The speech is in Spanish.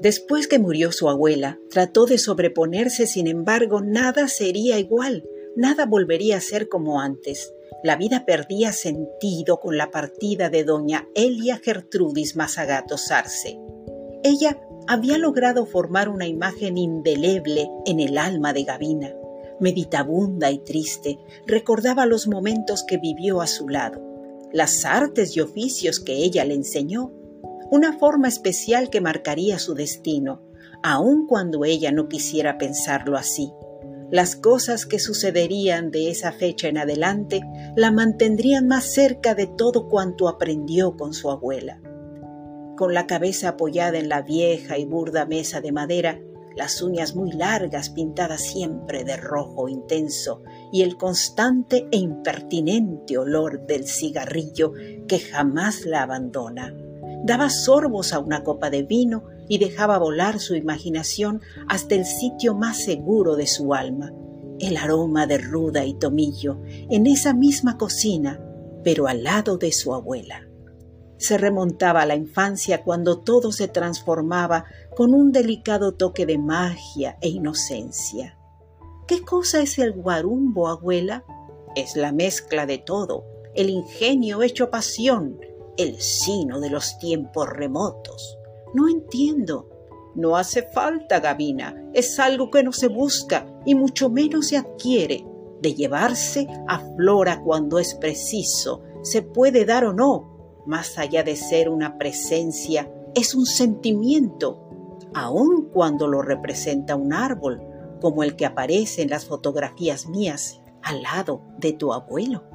Después que murió su abuela, trató de sobreponerse, sin embargo, nada sería igual, nada volvería a ser como antes. La vida perdía sentido con la partida de doña Elia Gertrudis Mazagato Sarce. Ella había logrado formar una imagen indeleble en el alma de Gavina. Meditabunda y triste, recordaba los momentos que vivió a su lado, las artes y oficios que ella le enseñó, una forma especial que marcaría su destino, aun cuando ella no quisiera pensarlo así. Las cosas que sucederían de esa fecha en adelante la mantendrían más cerca de todo cuanto aprendió con su abuela. Con la cabeza apoyada en la vieja y burda mesa de madera, las uñas muy largas pintadas siempre de rojo intenso y el constante e impertinente olor del cigarrillo que jamás la abandona daba sorbos a una copa de vino y dejaba volar su imaginación hasta el sitio más seguro de su alma, el aroma de ruda y tomillo, en esa misma cocina, pero al lado de su abuela. Se remontaba a la infancia cuando todo se transformaba con un delicado toque de magia e inocencia. ¿Qué cosa es el guarumbo, abuela? Es la mezcla de todo, el ingenio hecho pasión, el sino de los tiempos remotos. No entiendo. No hace falta, Gavina. Es algo que no se busca y mucho menos se adquiere. De llevarse a flora cuando es preciso, se puede dar o no. Más allá de ser una presencia, es un sentimiento, aun cuando lo representa un árbol, como el que aparece en las fotografías mías al lado de tu abuelo.